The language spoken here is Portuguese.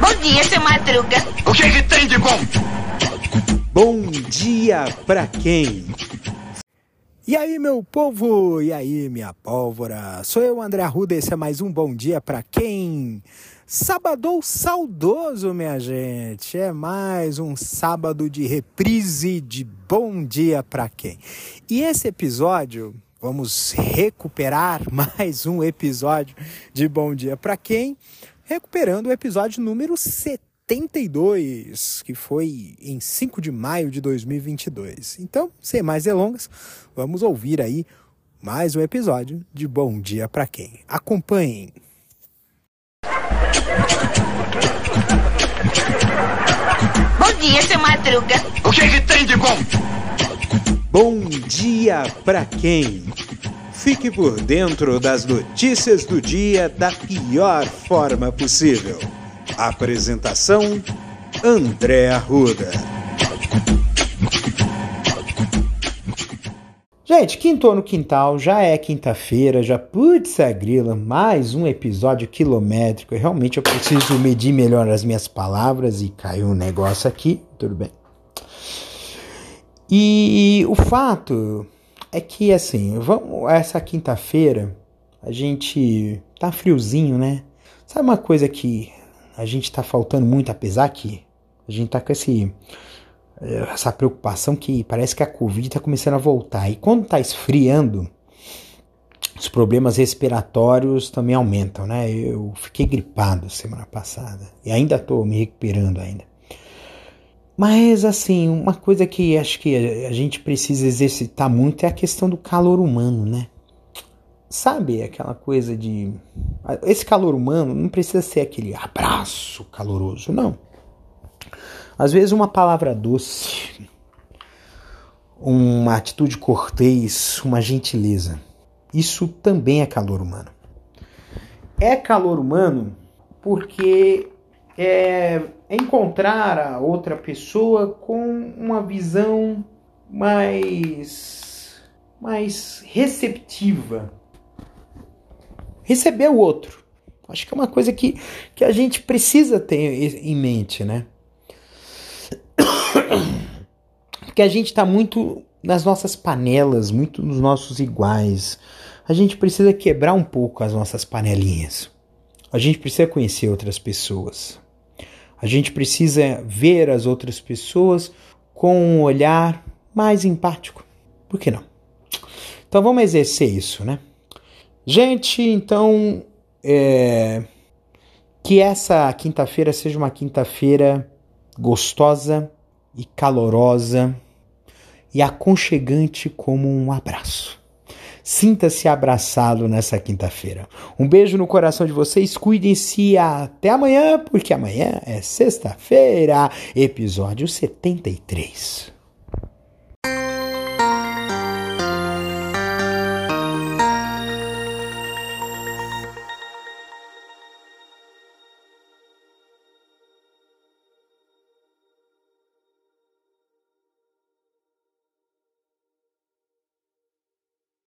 Bom dia, seu Madruga. O que, que tem de bom? Bom dia pra quem? E aí, meu povo? E aí, minha pólvora? Sou eu, André Arruda, esse é mais um Bom Dia pra quem? Sábado saudoso, minha gente. É mais um sábado de reprise de Bom Dia pra quem? E esse episódio, vamos recuperar mais um episódio de Bom Dia pra quem? Recuperando o episódio número 72, que foi em 5 de maio de 2022. Então, sem mais delongas, vamos ouvir aí mais um episódio de Bom Dia pra quem? Acompanhem. Bom dia, seu Madruga. O que, que tem de bom? Bom dia pra quem? Fique por dentro das notícias do dia da pior forma possível. Apresentação: André Arruda. Gente, quintou no quintal, já é quinta-feira, já putz a grila, mais um episódio quilométrico. Realmente eu preciso medir melhor as minhas palavras e caiu um negócio aqui, tudo bem. E o fato é que assim, vamos essa quinta-feira a gente tá friozinho, né? Sabe uma coisa que a gente tá faltando muito, apesar que a gente tá com esse essa preocupação que parece que a Covid está começando a voltar. E quando está esfriando, os problemas respiratórios também aumentam, né? Eu fiquei gripado semana passada e ainda estou me recuperando ainda. Mas assim, uma coisa que acho que a gente precisa exercitar muito é a questão do calor humano, né? Sabe aquela coisa de esse calor humano não precisa ser aquele abraço caloroso, não. Às vezes uma palavra doce, uma atitude cortês, uma gentileza. Isso também é calor humano. É calor humano porque é encontrar a outra pessoa com uma visão mais mais receptiva. Receber o outro. Acho que é uma coisa que, que a gente precisa ter em mente, né? Porque a gente está muito nas nossas panelas, muito nos nossos iguais. A gente precisa quebrar um pouco as nossas panelinhas. A gente precisa conhecer outras pessoas. A gente precisa ver as outras pessoas com um olhar mais empático. Por que não? Então vamos exercer isso, né? Gente, então é... que essa quinta-feira seja uma quinta-feira gostosa e calorosa e aconchegante como um abraço. Sinta-se abraçado nessa quinta-feira. Um beijo no coração de vocês, cuidem-se até amanhã, porque amanhã é sexta-feira, episódio 73.